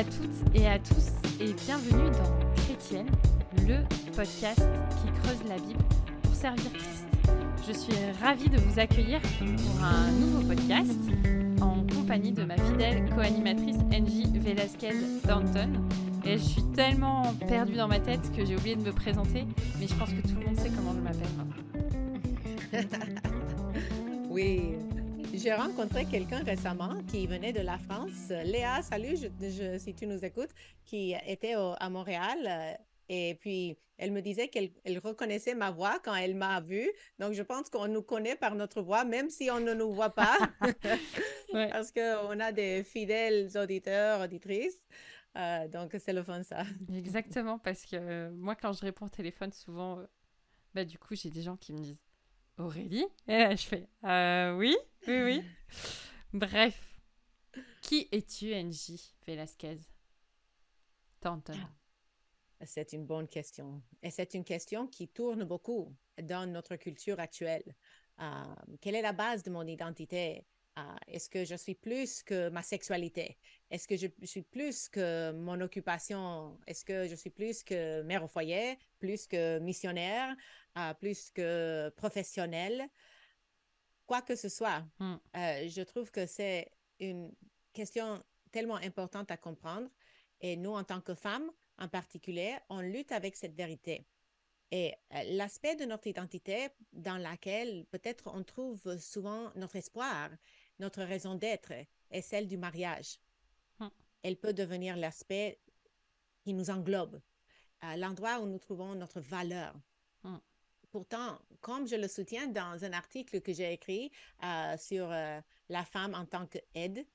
à toutes et à tous et bienvenue dans Chrétienne, le podcast qui creuse la Bible pour servir Christ. Je suis ravie de vous accueillir pour un nouveau podcast en compagnie de ma fidèle co-animatrice Angie Velasquez Danton. Et je suis tellement perdue dans ma tête que j'ai oublié de me présenter, mais je pense que tout le monde sait comment je m'appelle oui, j'ai rencontré quelqu'un récemment qui venait de la France. Léa, salut, je, si tu nous écoutes, qui était à Montréal. Euh, et puis, elle me disait qu'elle reconnaissait ma voix quand elle m'a vue. Donc, je pense qu'on nous connaît par notre voix, même si on ne nous voit pas. Parce qu'on a des fidèles auditeurs, auditrices. Euh, donc, c'est le fun, ça. Exactement, parce que euh, moi, quand je réponds au téléphone, souvent, bah, du coup, j'ai des gens qui me disent Aurélie Et là, je fais euh, Oui, oui, oui. Bref. Qui es-tu, Angie Velasquez? Tanton. Ah, c'est une bonne question. Et c'est une question qui tourne beaucoup dans notre culture actuelle. Euh, quelle est la base de mon identité? Euh, est-ce que je suis plus que ma sexualité? Est-ce que je suis plus que mon occupation? Est-ce que je suis plus que mère au foyer, plus que missionnaire? plus que professionnel, quoi que ce soit. Hmm. Euh, je trouve que c'est une question tellement importante à comprendre. Et nous, en tant que femmes, en particulier, on lutte avec cette vérité. Et euh, l'aspect de notre identité dans laquelle peut-être on trouve souvent notre espoir, notre raison d'être, est celle du mariage. Hmm. Elle peut devenir l'aspect qui nous englobe, l'endroit où nous trouvons notre valeur. Hmm. Pourtant, comme je le soutiens dans un article que j'ai écrit euh, sur euh, la femme en tant qu'aide,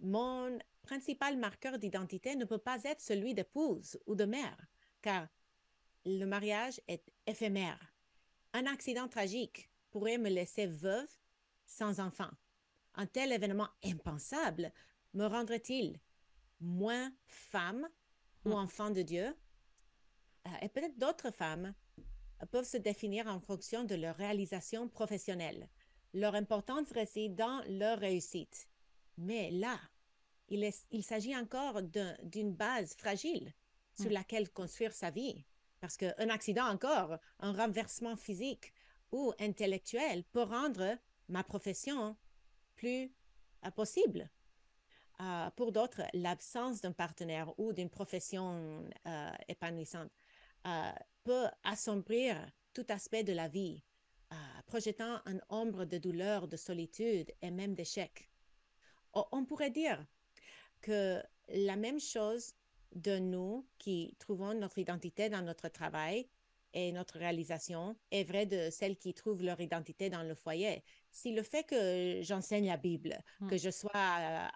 mon principal marqueur d'identité ne peut pas être celui d'épouse ou de mère, car le mariage est éphémère. Un accident tragique pourrait me laisser veuve sans enfant. Un tel événement impensable me rendrait-il moins femme ou hmm. enfant de Dieu? Euh, et peut-être d'autres femmes peuvent se définir en fonction de leur réalisation professionnelle. Leur importance réside dans leur réussite. Mais là, il, il s'agit encore d'une base fragile sur hmm. laquelle construire sa vie. Parce qu'un accident encore, un renversement physique ou intellectuel peut rendre ma profession euh, possible. Euh, pour d'autres, l'absence d'un partenaire ou d'une profession euh, épanouissante peut assombrir tout aspect de la vie, projetant une ombre de douleur, de solitude et même d'échec. On pourrait dire que la même chose de nous qui trouvons notre identité dans notre travail et notre réalisation est vrai de celles qui trouvent leur identité dans le foyer. Si le fait que j'enseigne la Bible, hmm. que je sois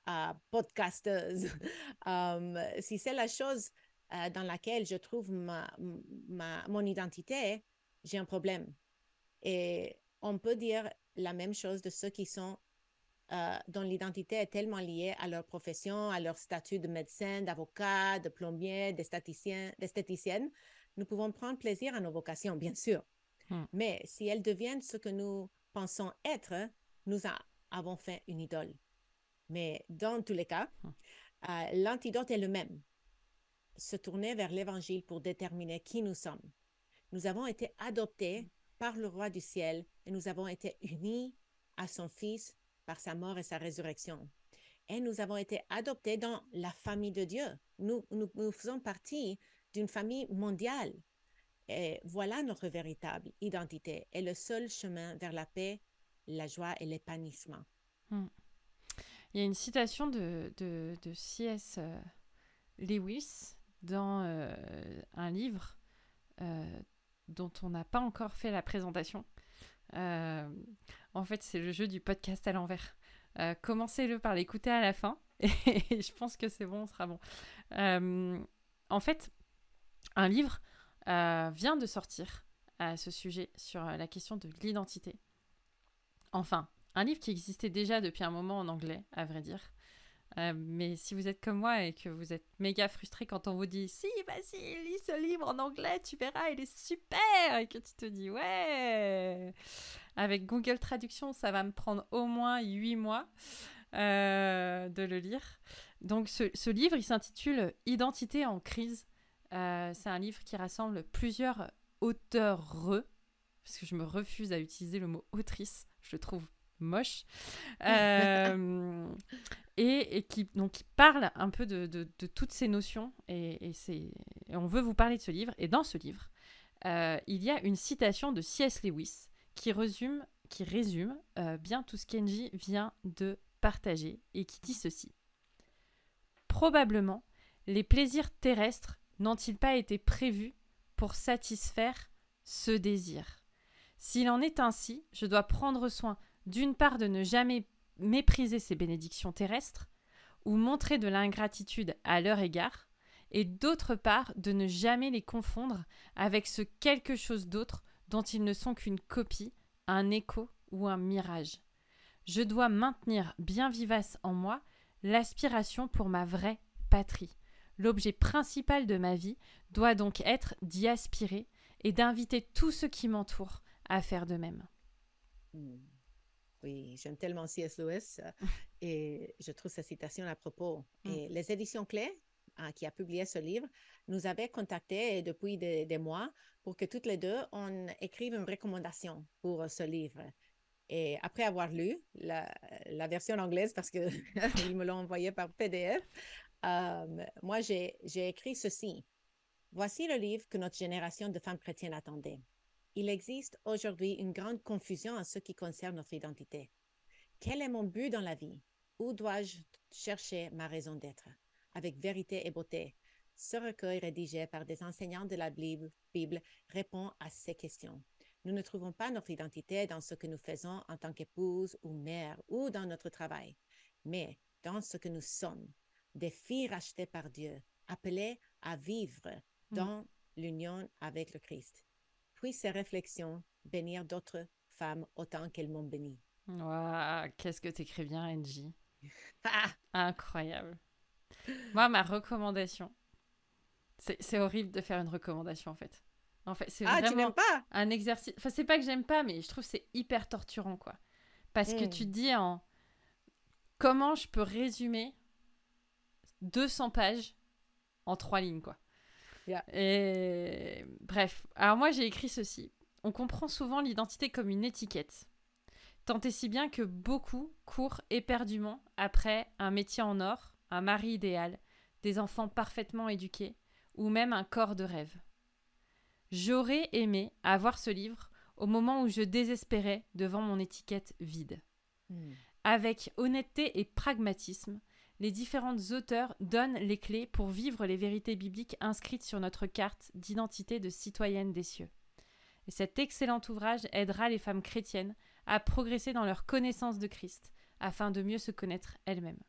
podcasteuse, um, si c'est la chose euh, dans laquelle je trouve ma, ma, mon identité, j'ai un problème. Et on peut dire la même chose de ceux qui sont euh, dont l'identité est tellement liée à leur profession, à leur statut de médecin, d'avocat, de plombier, d'esthéticienne. Nous pouvons prendre plaisir à nos vocations, bien sûr. Hmm. Mais si elles deviennent ce que nous pensons être, nous avons fait une idole. Mais dans tous les cas, hmm. euh, l'antidote est le même se tourner vers l'Évangile pour déterminer qui nous sommes. Nous avons été adoptés par le roi du ciel et nous avons été unis à son Fils par sa mort et sa résurrection. Et nous avons été adoptés dans la famille de Dieu. Nous, nous, faisons partie d'une famille mondiale. Et voilà notre véritable identité et le seul chemin vers la paix, la joie et l'épanouissement. Hmm. Il y a une citation de, de, de C.S. Euh, Lewis dans euh, un livre euh, dont on n'a pas encore fait la présentation. En fait, c'est le jeu du podcast à l'envers. Commencez-le par l'écouter à la fin et je pense que c'est bon, on sera bon. en fait, un livre vient de sortir à ce sujet sur la question de l'identité. Enfin, un livre qui existait déjà depuis un moment en anglais, à vrai dire, euh, mais si vous êtes comme moi et que vous êtes méga frustré quand on vous dit si, vas-y, lis ce livre en anglais, tu verras, il est super Et que tu te dis ouais Avec Google Traduction, ça va me prendre au moins 8 mois euh, de le lire. Donc ce, livre, il s'intitule Identité en crise. Euh, c'est un livre qui rassemble plusieurs auteurs parce que je me refuse à utiliser le mot autrice, je le trouve moche, euh, et, qui, donc, qui parle un peu de, de, toutes ces notions, et, et, on veut vous parler de ce livre, et dans ce livre, euh, il y a une citation de C.S. Lewis qui résume, qui résume bien tout ce qu'Engie vient de partager, et qui dit ceci. Probablement, les plaisirs terrestres n'ont-ils pas été prévus pour satisfaire ce désir? S'il en est ainsi, je dois prendre soin d'une part de ne jamais mépriser ces bénédictions terrestres, ou montrer de l'ingratitude à leur égard, et d'autre part de ne jamais les confondre avec ce quelque chose d'autre dont ils ne sont qu'une copie, un écho ou un mirage. Je dois maintenir bien vivace en moi l'aspiration pour ma vraie patrie. L'objet principal de ma vie doit donc être d'y aspirer et d'inviter tous ceux qui m'entourent à faire de même. Hmm. Oui, j'aime tellement C.S. Lewis euh, et je trouve sa citation à propos. Et les éditions Clés, hein, qui a publié ce livre, nous avaient contactés depuis des, mois pour que toutes les deux, on écrive une recommandation pour ce livre. Et après avoir lu la, version anglaise, parce qu'ils me l'ont envoyé par PDF, euh, moi, j'ai écrit ceci. Voici le livre que notre génération de femmes chrétiennes attendait. Il existe aujourd'hui une grande confusion en ce qui concerne notre identité. Quel est mon but dans la vie? Où dois-je chercher ma raison d'être? Avec vérité et beauté, ce recueil rédigé par des enseignants de la Bible, Bible répond à ces questions. Nous ne trouvons pas notre identité dans ce que nous faisons en tant qu'épouse ou mère ou dans notre travail, mais dans ce que nous sommes, des filles rachetées par Dieu, appelées à vivre mm. dans l'union avec le Christ. Puis ces réflexions bénir d'autres femmes autant qu'elles m'ont béni. qu'est-ce que tu écris bien, Angie. Ah! Incroyable. Moi, ma recommandation, c'est horrible de faire une recommandation en fait. En fait, c'est ah, vraiment pas? un exercice. Enfin, c'est pas que j'aime pas, mais je trouve c'est hyper torturant, quoi. Parce que hmm. tu te dis en comment je peux résumer 200 pages en trois lignes, quoi. Et bref, alors moi j'ai écrit ceci. On comprend souvent l'identité comme une étiquette. Tant et si bien que beaucoup courent éperdument après un métier en or, un mari idéal, des enfants parfaitement éduqués, ou même un corps de rêve. J'aurais aimé avoir ce livre au moment où je désespérais devant mon étiquette vide. Hmm. Avec honnêteté et pragmatisme, les différentes auteurs donnent les clés pour vivre les vérités bibliques inscrites sur notre carte d'identité de citoyenne des cieux. Et cet excellent ouvrage aidera les femmes chrétiennes à progresser dans leur connaissance de Christ, afin de mieux se connaître elles-mêmes.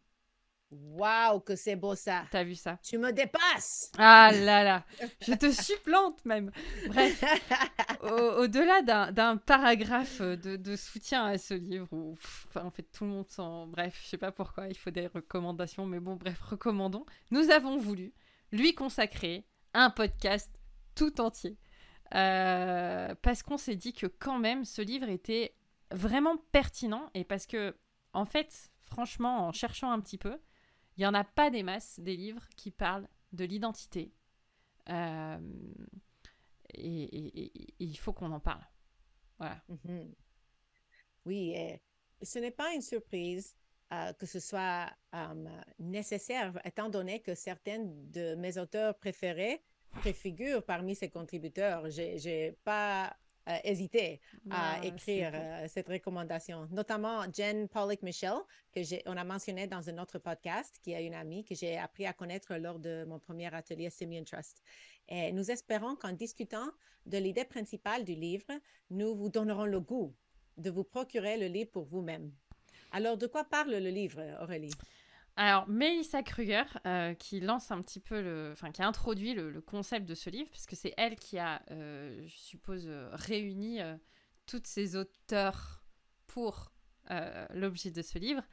Waouh, que c'est beau ça. T'as vu ça? Tu me dépasses. Ah là là, je te supplante même. Bref, au-delà d'un paragraphe de, soutien à ce livre, où en fait tout le monde s'en... Bref, je sais pas pourquoi, il faut des recommandations, mais bon, bref, recommandons. Nous avons voulu lui consacrer un podcast tout entier. Euh, parce qu'on s'est dit que quand même ce livre était vraiment pertinent et parce que, en fait, franchement, en cherchant un petit peu, il n'y en a pas des masses des livres qui parlent de l'identité. Euh, et, il faut qu'on en parle. Voilà. Mhm. Oui, ce n'est pas une surprise euh, que ce soit euh, nécessaire, étant donné que certains de mes auteurs préférés préfigurent parmi ces contributeurs. Je pas euh, hésité à écrire euh, cette recommandation, notamment Jen Pollock Michel, que j'ai, on a mentionné dans un autre podcast, qui est une amie que j'ai appris à connaître lors de mon premier atelier Simeon Trust. Et nous espérons qu'en discutant de l'idée principale du livre, nous vous donnerons le goût de vous procurer le livre pour vous-même. Alors, de quoi parle le livre, Aurélie? Alors, Melissa Kruger, euh, qui lance un petit peu le. Enfin, qui a introduit le, concept de ce livre, parce que c'est elle qui a, euh, je suppose, euh, réuni toutes ces auteurs pour l'objet de ce livre,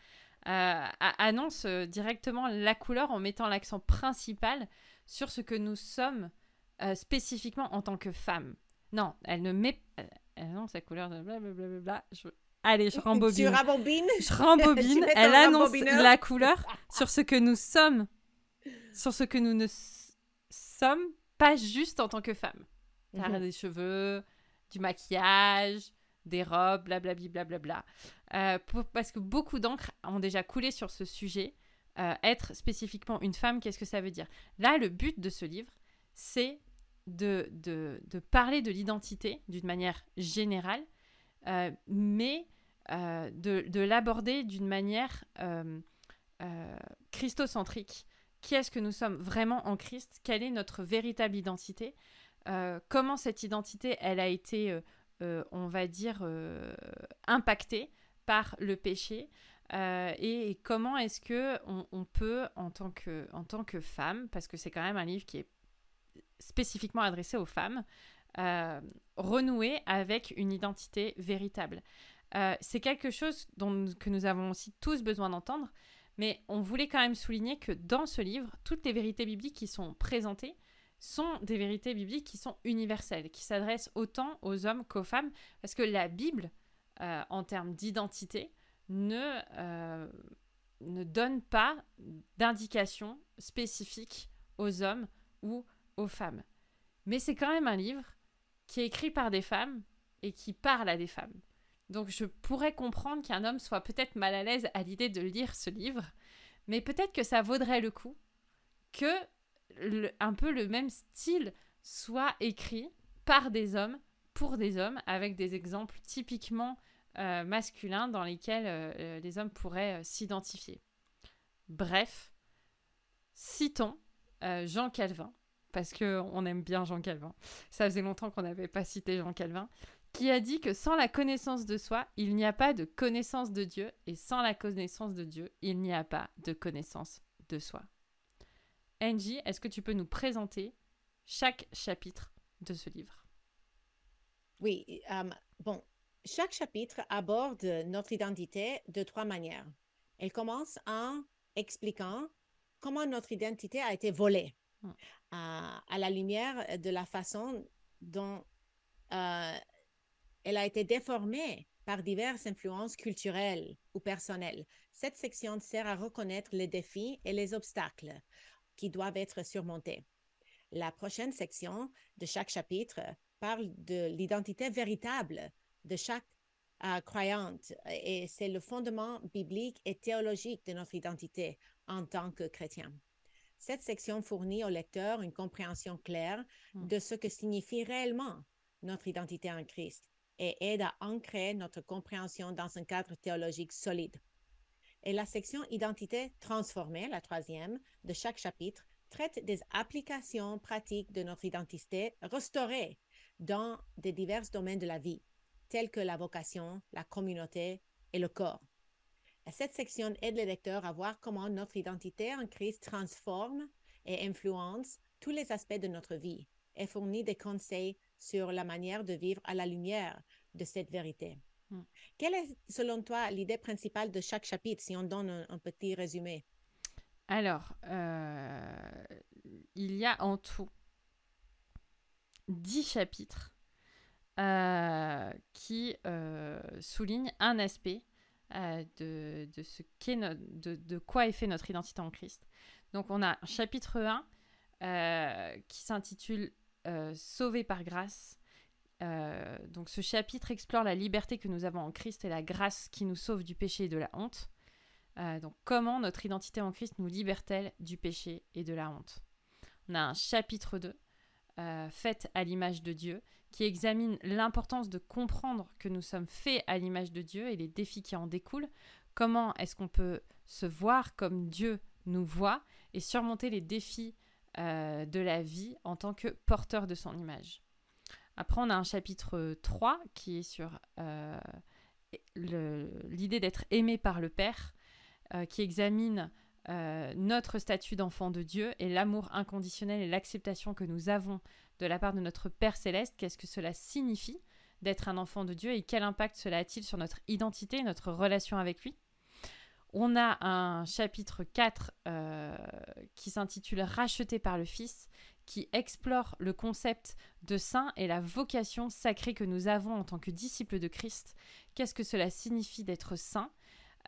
annonce directement la couleur en mettant l'accent principal sur ce que nous sommes spécifiquement en tant que femmes. Non, elle ne met. Elle annonce la couleur de blablabla. Je Allez, je rembobine. Tu rembobines Je rembobine. Elle annonce la couleur sur ce que nous sommes, sur ce que nous ne sommes pas juste en tant que femmes. T'as Mhm. des cheveux, du maquillage, des robes, blablabli, blablabla. Euh, pour- parce que beaucoup d'encre ont déjà coulé sur ce sujet. Euh, être spécifiquement une femme, qu'est-ce que ça veut dire? Là, le but de ce livre, c'est de, de, de parler de l'identité d'une manière générale, euh, mais euh, de, de l'aborder d'une manière euh, euh, christocentrique. Qui est-ce que nous sommes vraiment en Christ? Quelle est notre véritable identité? Comment cette identité, elle a été, on va dire, impactée par le péché? Et, comment est-ce que on, peut, en tant que, femme, parce que c'est quand même un livre qui est spécifiquement adressé aux femmes, renouer avec une identité véritable? Euh, c'est quelque chose dont, que nous avons aussi tous besoin d'entendre, mais on voulait quand même souligner que dans ce livre, toutes les vérités bibliques qui sont présentées sont des vérités bibliques qui sont universelles, qui s'adressent autant aux hommes qu'aux femmes, parce que la Bible, euh, en termes d'identité, ne, euh, ne donne pas d'indication spécifique aux hommes ou aux femmes. Mais c'est quand même un livre qui est écrit par des femmes et qui parle à des femmes. Donc je pourrais comprendre qu'un homme soit peut-être mal à l'aise à l'idée de lire ce livre, mais peut-être que ça vaudrait le coup que un peu le même style soit écrit par des hommes pour des hommes avec des exemples typiquement euh, masculins dans lesquels euh, euh, les hommes pourraient s'identifier. Bref, citons Jean Calvin, parce qu'on aime bien Jean Calvin. Ça faisait longtemps qu'on n'avait pas cité Jean Calvin, qui a dit que sans la connaissance de soi, il n'y a pas de connaissance de Dieu, et sans la connaissance de Dieu, il n'y a pas de connaissance de soi. Angie, est-ce que tu peux nous présenter chaque chapitre de ce livre? Oui, euh, bon, chaque chapitre aborde notre identité de trois manières. Elle commence en expliquant comment notre identité a été volée Mm. à, à la lumière de la façon dont euh, elle a été déformée par diverses influences culturelles ou personnelles. Cette section sert à reconnaître les défis et les obstacles qui doivent être surmontés. La prochaine section de chaque chapitre parle de l'identité véritable de chaque euh, croyante et c'est le fondement biblique et théologique de notre identité en tant que chrétien. Cette section fournit au lecteur une compréhension claire Mm. de ce que signifie réellement notre identité en Christ et aide à ancrer notre compréhension dans un cadre théologique solide. Et la section Identité transformée, la troisième, de chaque chapitre, traite des applications pratiques de notre identité restaurée dans des divers domaines de la vie, tels que la vocation, la communauté et le corps. Et Cette section aide les lecteurs à voir comment notre identité en Christ transforme et influence tous les aspects de notre vie et fournit des conseils sur la manière de vivre à la lumière de cette vérité. Mm. Quelle est, selon toi, l'idée principale de chaque chapitre, si on donne un, un petit résumé? Alors, euh, il y a en tout 10 chapitres euh, qui euh, soulignent un aspect de, de ce qu'est no- de, de quoi est fait notre identité en Christ. Donc, on a un chapitre 1 euh, qui s'intitule euh, Sauvé par grâce. Euh, donc, ce chapitre explore la liberté que nous avons en Christ et la grâce qui nous sauve du péché et de la honte. Euh, donc, comment notre identité en Christ nous libère-t-elle du péché et de la honte? On a un chapitre 2, euh, fait à l'image de Dieu, qui examine l'importance de comprendre que nous sommes faits à l'image de Dieu et les défis qui en découlent. Comment est-ce qu'on peut se voir comme Dieu nous voit et surmonter les défis euh, de la vie en tant que porteur de son image. Après, on a un chapitre 3 qui est sur euh, l'idée d'être aimé par le Père, euh, qui examine notre statut d'enfant de Dieu et l'amour inconditionnel et l'acceptation que nous avons de la part de notre Père céleste. Qu'est-ce que cela signifie d'être un enfant de Dieu et quel impact cela a-t-il sur notre identité et notre relation avec lui? On a un chapitre 4 euh, qui s'intitule Racheté par le Fils, qui explore le concept de saint et la vocation sacrée que nous avons en tant que disciples de Christ. Qu'est-ce que cela signifie d'être saint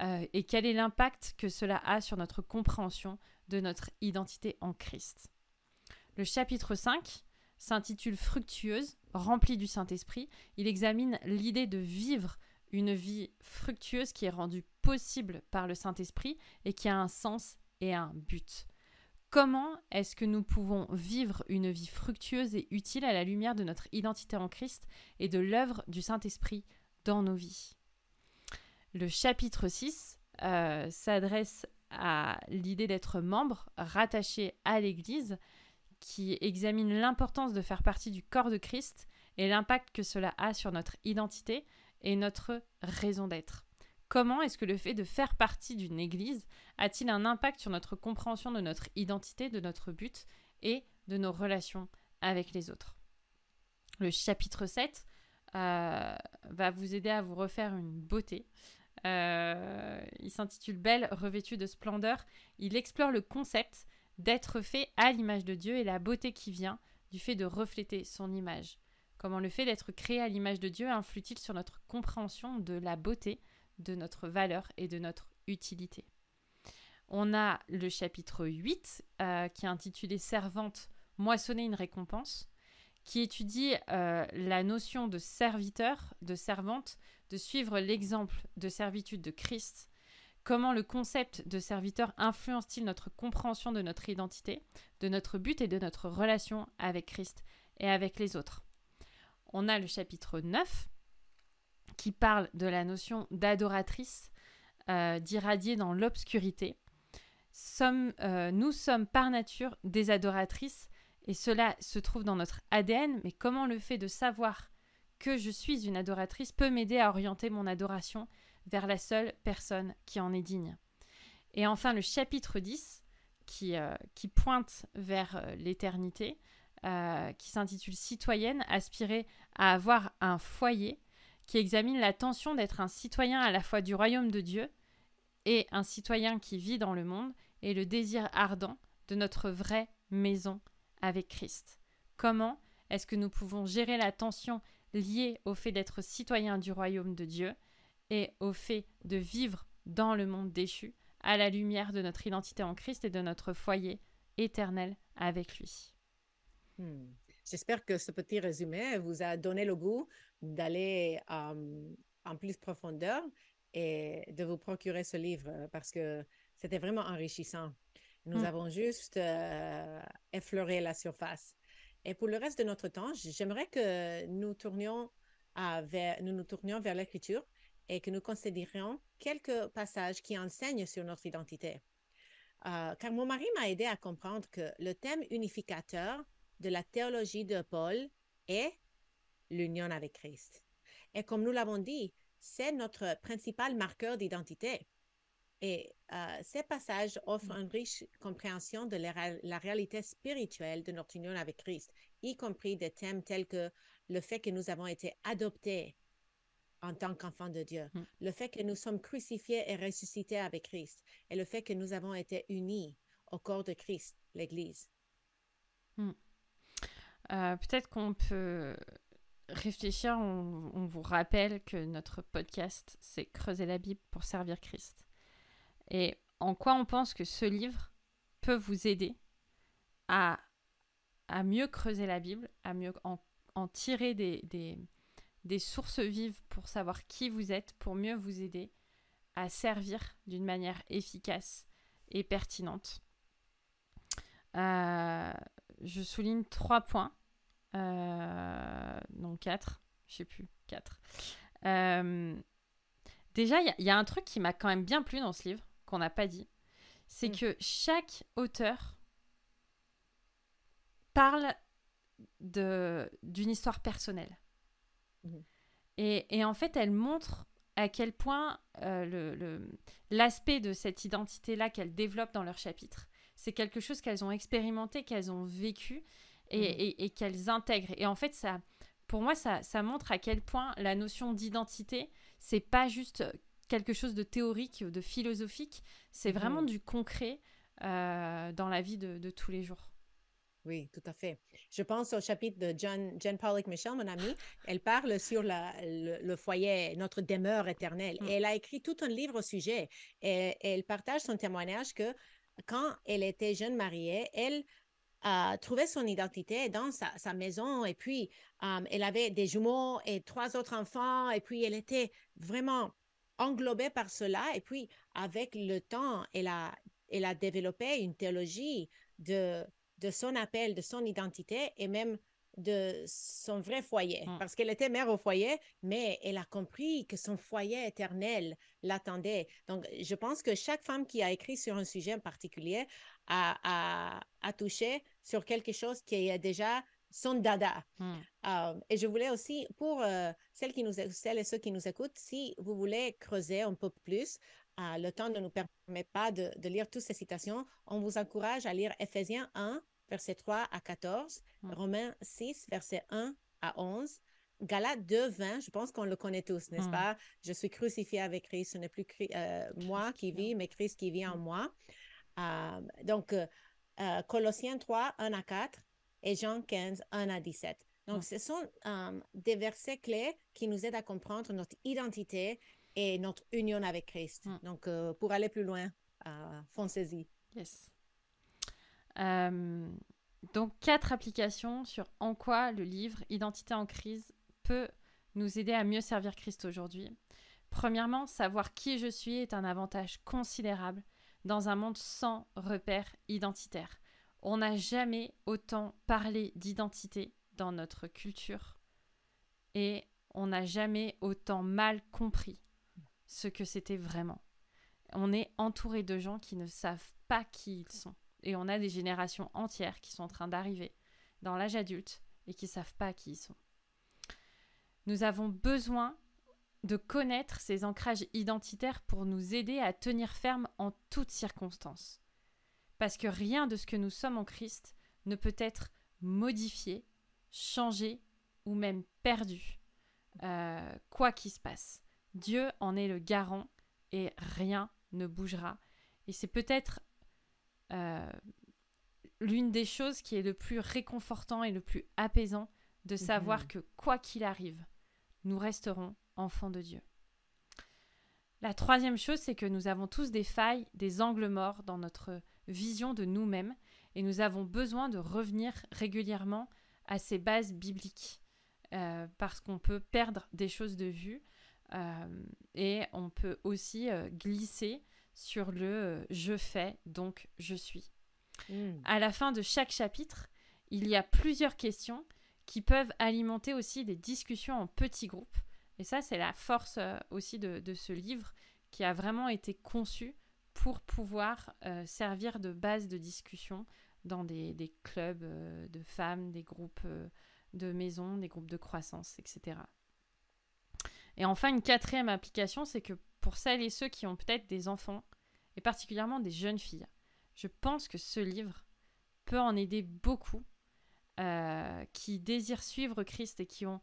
euh, et quel est l'impact que cela a sur notre compréhension de notre identité en Christ? Le chapitre 5 s'intitule Fructueuse, remplie du Saint-Esprit. Il examine l'idée de vivre une vie fructueuse qui est rendue possible par le Saint-Esprit et qui a un sens et un but. Comment est-ce que nous pouvons vivre une vie fructueuse et utile à la lumière de notre identité en Christ et de l'œuvre du Saint-Esprit dans nos vies? Le chapitre 6 euh, s'adresse à l'idée d'être membre rattaché à l'Église, qui examine l'importance de faire partie du corps de Christ et l'impact que cela a sur notre identité et notre raison d'être. Comment est-ce que le fait de faire partie d'une Église a-t-il un impact sur notre compréhension de notre identité, de notre but et de nos relations avec les autres? Le chapitre 7 euh, va vous aider à vous refaire une beauté. Euh, il s'intitule Belle, revêtue de splendeur. Il explore le concept d'être fait à l'image de Dieu et la beauté qui vient du fait de refléter son image. Comment le fait d'être créé à l'image de Dieu influe-t-il sur notre compréhension de la beauté, de notre valeur et de notre utilité. On a le chapitre 8 euh, qui est intitulé Servante, moissonner une récompense, qui étudie euh, la notion de serviteur, de servante, de suivre l'exemple de servitude de Christ. Comment le concept de serviteur influence-t-il notre compréhension de notre identité, de notre but et de notre relation avec Christ et avec les autres? On a le chapitre 9 qui parle de la notion d'adoratrice, euh, d'irradier dans l'obscurité. Euh, nous sommes par nature des adoratrices et cela se trouve dans notre ADN, mais comment le fait de savoir que je suis une adoratrice peut m'aider à orienter mon adoration vers la seule personne qui en est digne? Et enfin, le chapitre 10, qui, euh, qui pointe vers l'éternité, qui s'intitule Citoyenne, aspirer à avoir un foyer, qui examine la tension d'être un citoyen à la fois du royaume de Dieu et un citoyen qui vit dans le monde, et le désir ardent de notre vraie maison avec Christ. Comment est-ce que nous pouvons gérer la tension liée au fait d'être citoyen du royaume de Dieu et au fait de vivre dans le monde déchu, à la lumière de notre identité en Christ et de notre foyer éternel avec lui? Hmm. J'espère que ce petit résumé vous a donné le goût d'aller euh, en plus profondeur et de vous procurer ce livre parce que c'était vraiment enrichissant. Nous hmm. avons juste euh, effleuré la surface. Et pour le reste de notre temps, j'aimerais que nous tournions, vers, nous nous tournions vers l'écriture et que nous considérions quelques passages qui enseignent sur notre identité. Euh, car mon mari m'a aidé à comprendre que le thème unificateur de la théologie de Paul est l'union avec Christ. Et comme nous l'avons dit, c'est notre principal marqueur d'identité. Et euh, ces passages offrent une riche compréhension de la, réalité spirituelle de notre union avec Christ, y compris des thèmes tels que le fait que nous avons été adoptés en tant qu'enfants de Dieu, mm. le fait que nous sommes crucifiés et ressuscités avec Christ, et le fait que nous avons été unis au corps de Christ, l'Église. Mm. Euh, peut-être qu'on peut réfléchir, on, vous rappelle que notre podcast, c'est Creuser la Bible pour servir Christ. Et en quoi on pense que ce livre peut vous aider à, mieux creuser la Bible, à mieux en, tirer des, sources vives pour savoir qui vous êtes, pour mieux vous aider à servir d'une manière efficace et pertinente. Euh, je souligne trois points, non quatre, je sais plus, quatre. Euh, déjà, il y, a un truc qui m'a quand même bien plu dans ce livre, qu'on n'a pas dit, c'est mm. que chaque auteur parle d'une histoire personnelle. Mhm. Et, en fait, elle montre à quel point euh, l'aspect de cette identité-là qu'elles développent dans leur chapitre, c'est quelque chose qu'elles ont expérimenté, qu'elles ont vécu et, mhm. qu'elles intègrent. Et en fait, ça, pour moi, ça, montre à quel point la notion d'identité, c'est pas juste quelque chose de théorique ou de philosophique, c'est vraiment mhm. du concret euh, dans la vie de tous les jours. oui, tout à fait. Je pense au chapitre de John, Jen Pollock Michel, mon amie. Elle parle sur le, foyer, notre demeure éternelle. Mm. elle a écrit tout un livre au sujet. Et, elle partage son témoignage que quand elle était jeune mariée, elle trouvé son identité dans sa, maison. Et puis um, elle avait des jumeaux et trois autres enfants. Et puis elle était vraiment englobée par cela. Et puis avec le temps, elle a, elle a développé une théologie de de son appel, de son identité et même de son vrai foyer. Mm. Parce qu'elle était mère au foyer, mais elle a compris que son foyer éternel l'attendait. Donc, je pense que chaque femme qui a écrit sur un sujet en particulier a, a, touché sur quelque chose qui est déjà son dada. Mm. Euh, et je voulais aussi, pour euh, celles, qui nous, celles et ceux qui nous écoutent, si vous voulez creuser un peu plus, le temps ne nous permet pas de, lire toutes ces citations. On vous encourage à lire Ephésiens 1, verset 3 à 14, mm. Romains 6, verset 1 à 11, Galates 2, 20, je pense qu'on le connaît tous, n'est-ce mm. pas? Je suis crucifié avec Christ, ce n'est plus euh, moi qui vis, mais Christ qui vit en mm. moi. Euh, donc, euh, Colossiens 3, 1 à 4 et Jean 15, 1 à 17. Donc, ce sont des versets clés qui nous aident à comprendre notre identité et notre union avec Christ. Mm. Donc, pour aller plus loin, foncez-y. Yes. Euh, donc, quatre applications sur en quoi le livre Identité en crise peut nous aider à mieux servir Christ aujourd'hui. Premièrement, savoir qui je suis est un avantage considérable dans un monde sans repères identitaires. On n'a jamais autant parlé d'identité dans notre culture et on n'a jamais autant mal compris ce que c'était vraiment. On est entouré de gens qui ne savent pas qui ils sont. Et on a des générations entières qui sont en train d'arriver dans l'âge adulte et qui ne savent pas qui ils sont. Nous avons besoin de connaître ces ancrages identitaires pour nous aider à tenir ferme en toutes circonstances. Parce que rien de ce que nous sommes en Christ ne peut être modifié, changé ou même perdu, euh, quoi qu'il se passe. Dieu en est le garant et rien ne bougera. Et c'est peut-être euh, l'une des choses qui est le plus réconfortant et le plus apaisant de mhm. savoir que quoi qu'il arrive, nous resterons enfants de Dieu. La troisième chose, c'est que nous avons tous des failles, des angles morts dans notre vision de nous-mêmes et nous avons besoin de revenir régulièrement à ces bases bibliques euh, parce qu'on peut perdre des choses de vue euh, et on peut aussi euh, glisser sur le euh, je fais, donc je suis. Hmm. À la fin de chaque chapitre, il y a plusieurs questions qui peuvent alimenter aussi des discussions en petits groupes. Et ça, c'est la force aussi de, ce livre qui a vraiment été conçu pour pouvoir servir de base de discussion dans des, des clubs de femmes, des groupes de maisons, des groupes de croissance, etc. Et enfin, une quatrième application, c'est que pour celles et ceux qui ont peut-être des enfants, et particulièrement des jeunes filles, je pense que ce livre peut en aider beaucoup euh, qui désirent suivre Christ et qui ont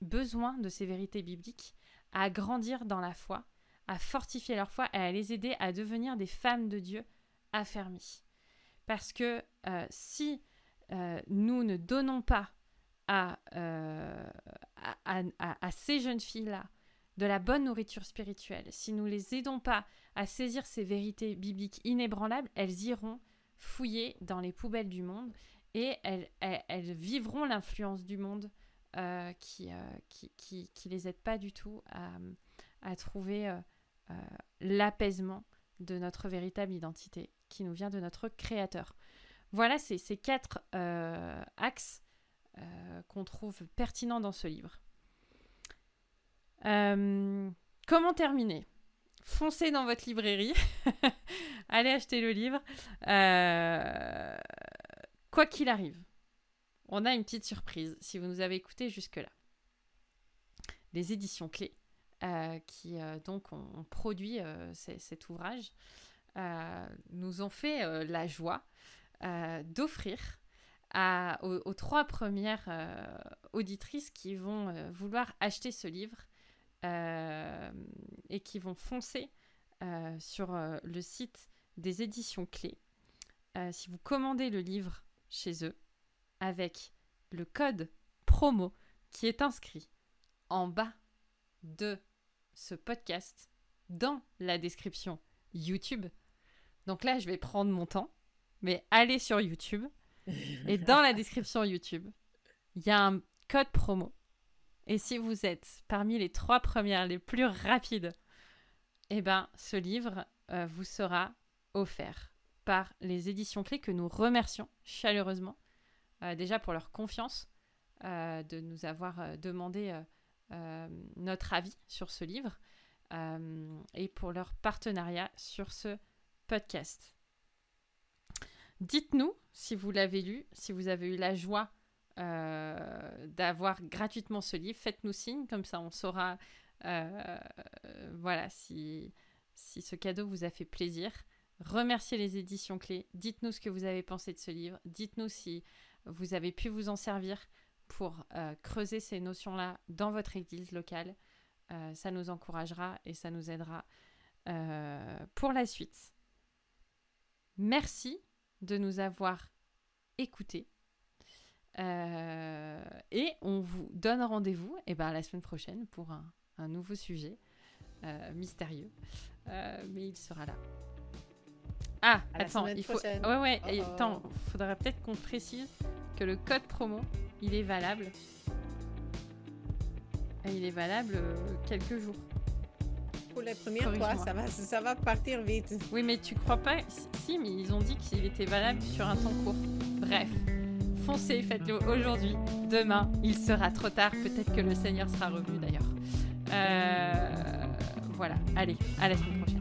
besoin de ces vérités bibliques à grandir dans la foi, à fortifier leur foi et à les aider à devenir des femmes de Dieu affermies. Parce que euh, si euh, nous ne donnons pas à, à, ces jeunes filles-là de la bonne nourriture spirituelle, si nous les aidons pas à saisir ces vérités bibliques inébranlables, elles iront fouiller dans les poubelles du monde et elles, vivront l'influence du monde euh, qui, euh, qui, les aide pas du tout à, trouver l'apaisement de notre véritable identité qui nous vient de notre Créateur. Voilà ces, ces quatre axes euh, qu'on trouve pertinent dans ce livre. Euh, comment terminer? Foncez dans votre librairie, allez acheter le livre. Euh, quoi qu'il arrive, on a une petite surprise si vous nous avez écouté jusque-là. Les éditions clés qui donc ont, produit cet ouvrage nous ont fait la joie d'offrir aux, trois premières euh, auditrices qui vont euh, vouloir acheter ce livre euh, et qui vont foncer sur le site des éditions clés. si vous commandez le livre chez eux, avec le code promo qui est inscrit en bas de ce podcast dans la description YouTube. Donc là, je vais prendre mon temps, mais allez sur YouTube et dans la description YouTube, il y a un code promo. Et si vous êtes parmi les trois premières les plus rapides, eh ben, ce livre euh, vous sera offert par les éditions clés que nous remercions chaleureusement, euh, déjà pour leur confiance euh, de nous avoir demandé notre avis sur ce livre et pour leur partenariat sur ce podcast. Dites-nous si vous l'avez lu, si vous avez eu la joie d'avoir gratuitement ce livre, faites-nous signe, comme ça on saura voilà si si ce cadeau vous a fait plaisir. Remerciez les éditions clés. Dites-nous ce que vous avez pensé de ce livre. Dites-nous si vous avez pu vous en servir pour euh, creuser ces notions-là dans votre église locale. Euh, ça nous encouragera et ça nous aidera euh, pour la suite. Merci de nous avoir écoutés. Et on vous donne rendez-vous eh ben, la semaine prochaine pour un nouveau sujet. Euh, mystérieux. Euh, mais il sera là. Ah, attends, il faut. Ouais, ouais, attends, faudrait peut-être qu'on précise que le code promo, il est valable. Et il est valable euh, quelques jours. Pour les premières fois, ça va, ça va partir vite. Oui, mais tu crois pas Si, mais ils ont dit qu'il était valable sur un temps court. Bref, foncez, faites-le aujourd'hui. Demain, il sera trop tard. Peut-être que le Seigneur sera revenu d'ailleurs. Euh voilà, allez, à la semaine prochaine.